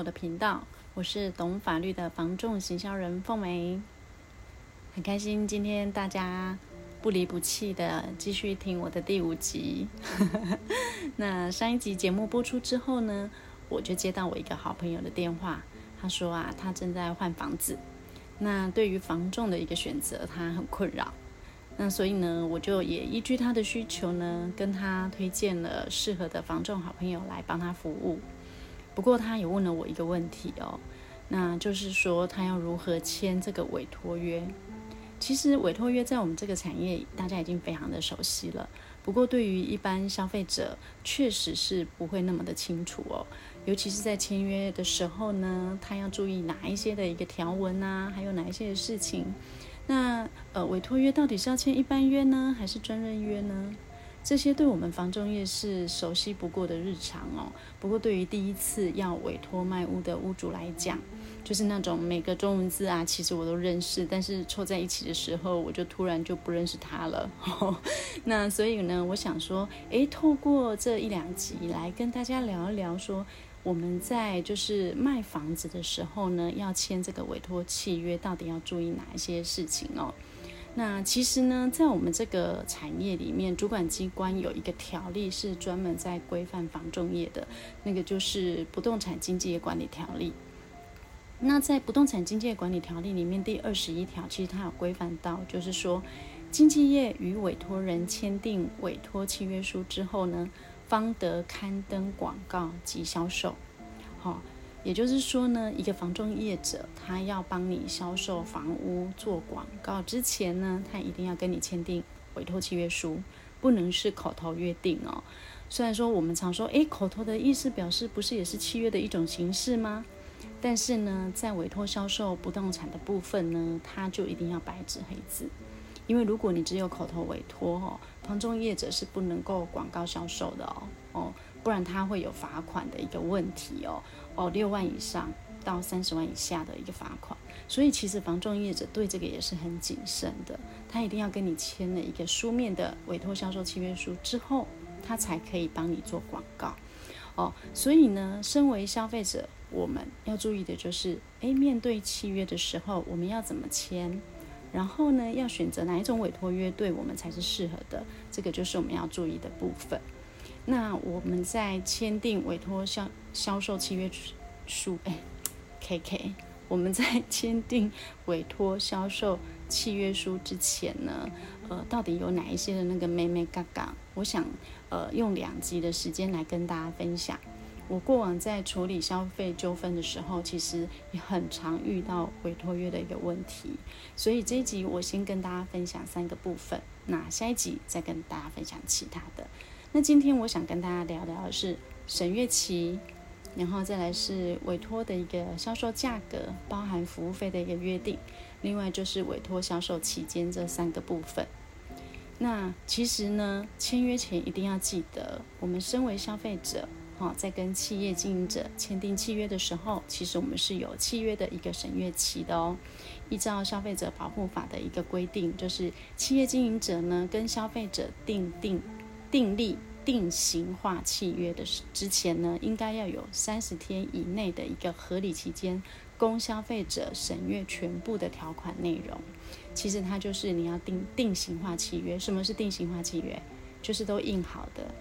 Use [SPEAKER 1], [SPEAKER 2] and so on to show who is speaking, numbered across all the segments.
[SPEAKER 1] 我的频道，我是懂法律的房仲行销人凤梅，很开心今天大家不离不弃的继续听我的第五集。那上一集节目播出之后呢，我就接到我一个好朋友的电话，他说啊，他正在换房子，那对于房仲的一个选择，他很困扰。那所以呢，我就也依据他的需求呢，跟他推荐了适合的房仲好朋友来帮他服务。不过他也问了我一个问题哦，那就是说他要如何签这个委托约？其实委托约在我们这个产业大家已经非常的熟悉了，不过对于一般消费者确实是不会那么的清楚哦，尤其是在签约的时候呢，他要注意哪一些的一个条文啊，还有哪一些的事情。那呃，委托约到底是要签一般约呢，还是专任约呢？这些对我们房仲业是熟悉不过的日常哦。不过对于第一次要委托卖屋的屋主来讲，就是那种每个中文字啊，其实我都认识，但是凑在一起的时候，我就突然就不认识他了。那所以呢，我想说，诶，透过这一两集来跟大家聊一聊说。我们在就是卖房子的时候呢，要签这个委托契约，到底要注意哪一些事情哦？那其实呢，在我们这个产业里面，主管机关有一个条例是专门在规范房仲业的，那个就是《不动产经纪业管理条例》。那在《不动产经纪业管理条例》里面第二十一条，其实它有规范到，就是说，经纪业与委托人签订委托契约书之后呢，方得刊登广告及销售，好、也就是说呢，一个房仲业者他要帮你销售房屋做广告之前呢，他一定要跟你签订委托契约书，不能是口头约定哦。虽然说我们常说，诶，口头的意思表示不是也是契约的一种形式吗？但是呢，在委托销售不动产的部分呢，他就一定要白纸黑字。因为如果你只有口头委托哦，房仲业者是不能够广告销售的哦哦，不然他会有罚款的一个问题哦哦，六万以上到三十万以下的一个罚款。所以其实房仲业者对这个也是很谨慎的，他一定要跟你签了一个书面的委托销售契约书之后，他才可以帮你做广告哦。所以呢，身为消费者，我们要注意的就是，诶，面对契约的时候，我们要怎么签？然后呢，要选择哪一种委托约对我们才是适合的，这个就是我们要注意的部分。那我们在签订委托销销售契约书，哎，K K，我们在签订委托销售契约书之前呢，呃，到底有哪一些的那个眉眉嘎嘎？我想，呃，用两集的时间来跟大家分享。我过往在处理消费纠纷的时候，其实也很常遇到委托约的一个问题，所以这一集我先跟大家分享三个部分，那下一集再跟大家分享其他的。那今天我想跟大家聊聊的是审阅期，然后再来是委托的一个销售价格，包含服务费的一个约定，另外就是委托销售期间这三个部分。那其实呢，签约前一定要记得，我们身为消费者。哈，在跟企业经营者签订契约的时候，其实我们是有契约的一个审阅期的哦。依照消费者保护法的一个规定，就是企业经营者呢跟消费者订定订立定型化契约的之前呢，应该要有三十天以内的一个合理期间，供消费者审阅全部的条款内容。其实它就是你要定定型化契约。什么是定型化契约？就是都印好的。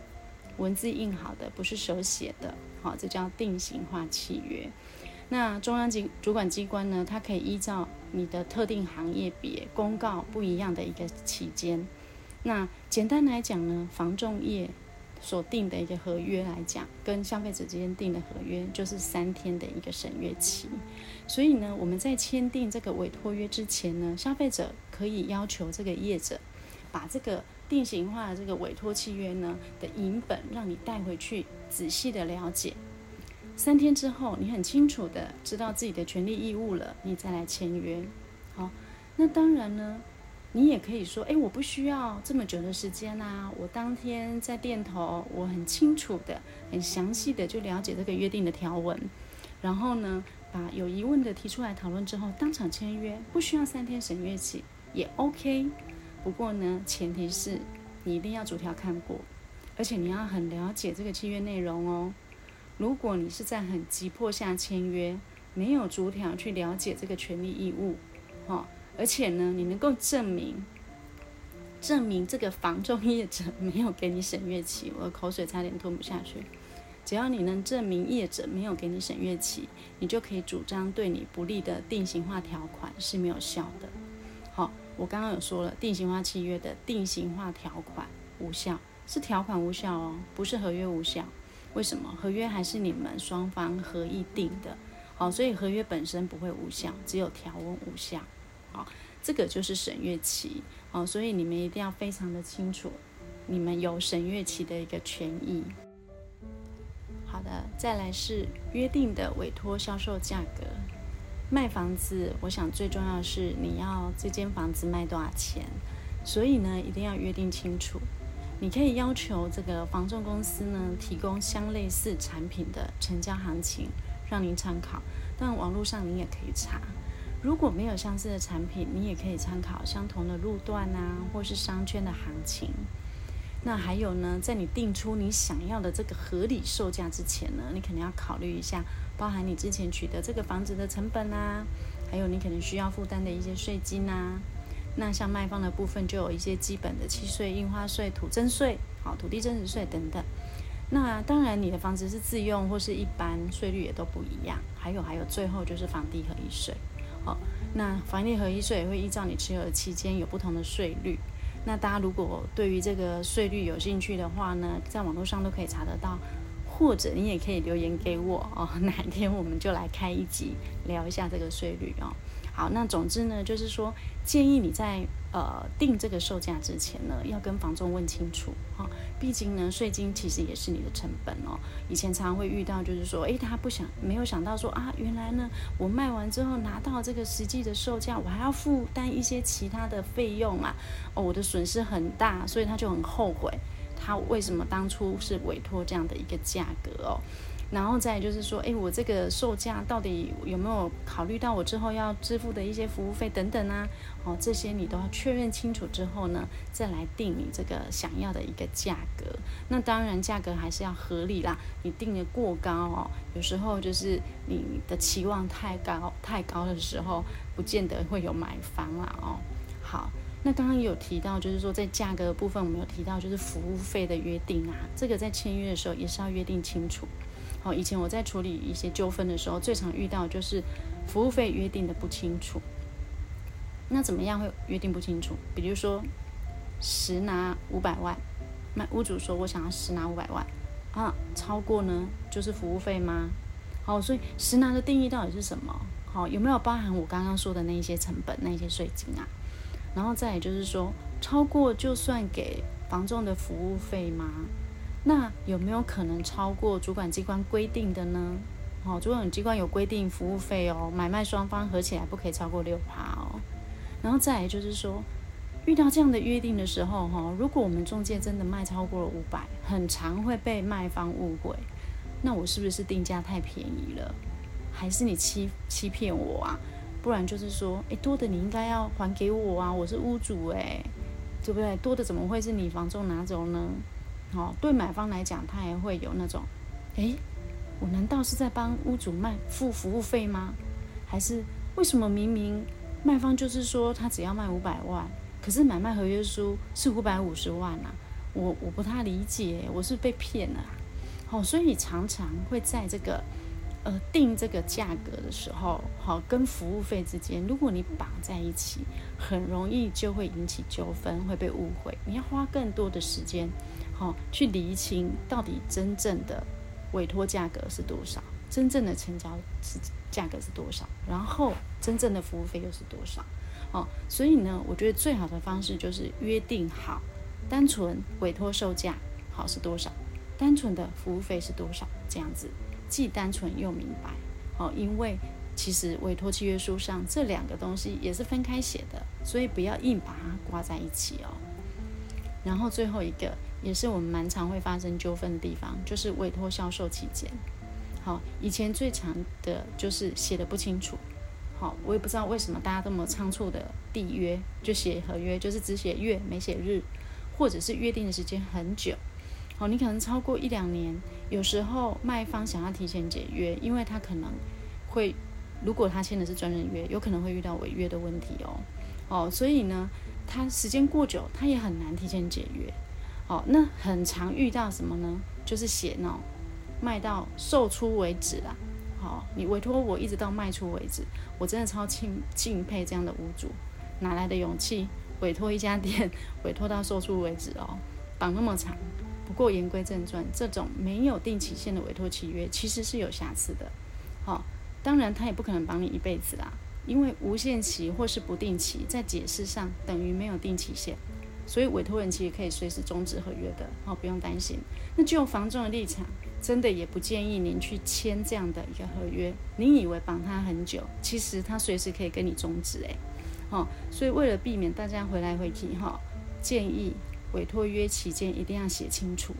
[SPEAKER 1] 文字印好的，不是手写的，好，这叫定型化契约。那中央机主管机关呢，它可以依照你的特定行业别公告不一样的一个期间。那简单来讲呢，房仲业所定的一个合约来讲，跟消费者之间订的合约就是三天的一个审阅期。所以呢，我们在签订这个委托约之前呢，消费者可以要求这个业者把这个。定型化的这个委托契约呢的影本，让你带回去仔细的了解。三天之后，你很清楚的知道自己的权利义务了，你再来签约。好，那当然呢，你也可以说，哎，我不需要这么久的时间啊，我当天在店头，我很清楚的、很详细的就了解这个约定的条文，然后呢，把有疑问的提出来讨论之后，当场签约，不需要三天审阅期，也 OK。不过呢，前提是你一定要逐条看过，而且你要很了解这个契约内容哦。如果你是在很急迫下签约，没有逐条去了解这个权利义务，哈，而且呢，你能够证明证明这个房仲业者没有给你审阅期，我的口水差点吞不下去。只要你能证明业者没有给你审阅期，你就可以主张对你不利的定型化条款是没有效的。好，我刚刚有说了，定型化契约的定型化条款无效，是条款无效哦，不是合约无效。为什么？合约还是你们双方合意定的，好，所以合约本身不会无效，只有条文无效。好，这个就是审阅期。哦，所以你们一定要非常的清楚，你们有审阅期的一个权益。好的，再来是约定的委托销售价格。卖房子，我想最重要是你要这间房子卖多少钱，所以呢，一定要约定清楚。你可以要求这个房仲公司呢，提供相类似产品的成交行情，让您参考。但网络上您也可以查，如果没有相似的产品，你也可以参考相同的路段啊，或是商圈的行情。那还有呢，在你定出你想要的这个合理售价之前呢，你可能要考虑一下，包含你之前取得这个房子的成本啊，还有你可能需要负担的一些税金啊。那像卖方的部分，就有一些基本的契税、印花税、土增税、好土地增值税等等。那当然，你的房子是自用或是一般，税率也都不一样。还有还有，最后就是房地合一税。那房地合一税也会依照你持有的期间有不同的税率。那大家如果对于这个税率有兴趣的话呢，在网络上都可以查得到，或者你也可以留言给我哦，哪天我们就来开一集聊一下这个税率哦。好，那总之呢，就是说建议你在呃定这个售价之前呢，要跟房仲问清楚哈、毕竟呢税金其实也是你的成本哦。以前常常会遇到，就是说，诶，他不想没有想到说啊，原来呢我卖完之后拿到这个实际的售价，我还要负担一些其他的费用啊，哦，我的损失很大，所以他就很后悔，他为什么当初是委托这样的一个价格哦。然后再就是说，哎，我这个售价到底有没有考虑到我之后要支付的一些服务费等等啊？哦，这些你都要确认清楚之后呢，再来定你这个想要的一个价格。那当然价格还是要合理啦，你定的过高哦，有时候就是你的期望太高太高的时候，不见得会有买房啦哦。好，那刚刚有提到，就是说在价格的部分，我们有提到就是服务费的约定啊，这个在签约的时候也是要约定清楚。好，以前我在处理一些纠纷的时候，最常遇到就是服务费约定的不清楚。那怎么样会约定不清楚？比如说，实拿五百万，卖屋主说我想要实拿五百万，啊，超过呢就是服务费吗？好，所以实拿的定义到底是什么？好，有没有包含我刚刚说的那一些成本、那一些税金啊？然后再也就是说，超过就算给房仲的服务费吗？那有没有可能超过主管机关规定的呢？哦，主管机关有规定服务费哦，买卖双方合起来不可以超过六趴哦。然后再来就是说，遇到这样的约定的时候，哈，如果我们中介真的卖超过了五百，很常会被卖方误会。那我是不是定价太便宜了？还是你欺欺骗我啊？不然就是说，诶，多的你应该要还给我啊，我是屋主诶，对不对？多的怎么会是你房仲拿走呢？哦，对买方来讲，他也会有那种，诶，我难道是在帮屋主卖付服务费吗？还是为什么明明卖方就是说他只要卖五百万，可是买卖合约书是五百五十万啊？我我不太理解，我是被骗了啊。好，所以常常会在这个呃定这个价格的时候，好，跟服务费之间，如果你绑在一起，很容易就会引起纠纷，会被误会。你要花更多的时间。好，去厘清到底真正的委托价格是多少，真正的成交是价格是多少，然后真正的服务费又是多少？哦，所以呢，我觉得最好的方式就是约定好，单纯委托售价好是多少，单纯的服务费是多少，这样子既单纯又明白。哦，因为其实委托契约书上这两个东西也是分开写的，所以不要硬把它挂在一起哦。然后最后一个。也是我们蛮常会发生纠纷的地方，就是委托销售期间。好，以前最常的就是写的不清楚。好，我也不知道为什么大家这么仓促的缔约，就写合约，就是只写月没写日，或者是约定的时间很久。好，你可能超过一两年，有时候卖方想要提前解约，因为他可能会，如果他签的是专人约，有可能会遇到违约的问题哦。哦，所以呢，他时间过久，他也很难提前解约。哦，那很常遇到什么呢？就是写那种卖到售出为止啦。好，你委托我一直到卖出为止，我真的超敬敬佩这样的屋主，哪来的勇气委托一家店，委托到售出为止哦，绑那么长。不过言归正传，这种没有定期限的委托契约其实是有瑕疵的。好，当然他也不可能绑你一辈子啦，因为无限期或是不定期，在解释上等于没有定期限，所以委托人其实可以随时终止合约的，好，不用担心。那就房仲的立场。真的也不建议您去签这样的一个合约。您以为绑他很久，其实他随时可以跟你终止诶。哦，所以为了避免大家回来回去哈，建议委托约期间一定要写清楚。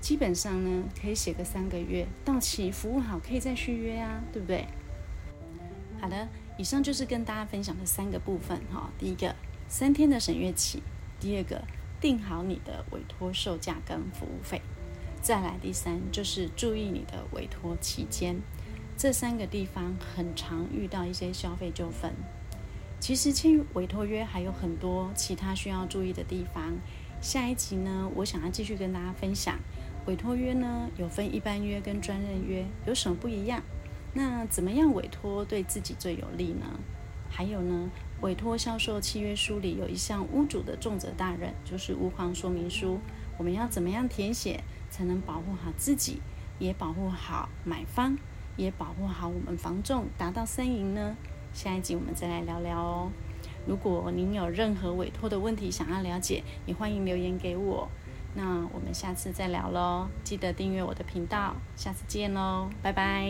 [SPEAKER 1] 基本上呢，可以写个三个月，到期服务好可以再续约啊，对不对？好的，以上就是跟大家分享的三个部分哈。第一个，三天的审阅期；第二个，定好你的委托售价跟服务费。再来第三就是注意你的委托期间，这三个地方很常遇到一些消费纠纷。其实签委托约还有很多其他需要注意的地方。下一集呢，我想要继续跟大家分享委托约呢，有分一般约跟专任约有什么不一样？那怎么样委托对自己最有利呢？还有呢，委托销售契约书里有一项屋主的重责大任，就是屋况说明书，我们要怎么样填写？才能保护好自己，也保护好买方，也保护好我们房仲，达到三赢呢？下一集我们再来聊聊哦。如果您有任何委托的问题想要了解，也欢迎留言给我。那我们下次再聊喽，记得订阅我的频道，下次见喽，拜拜。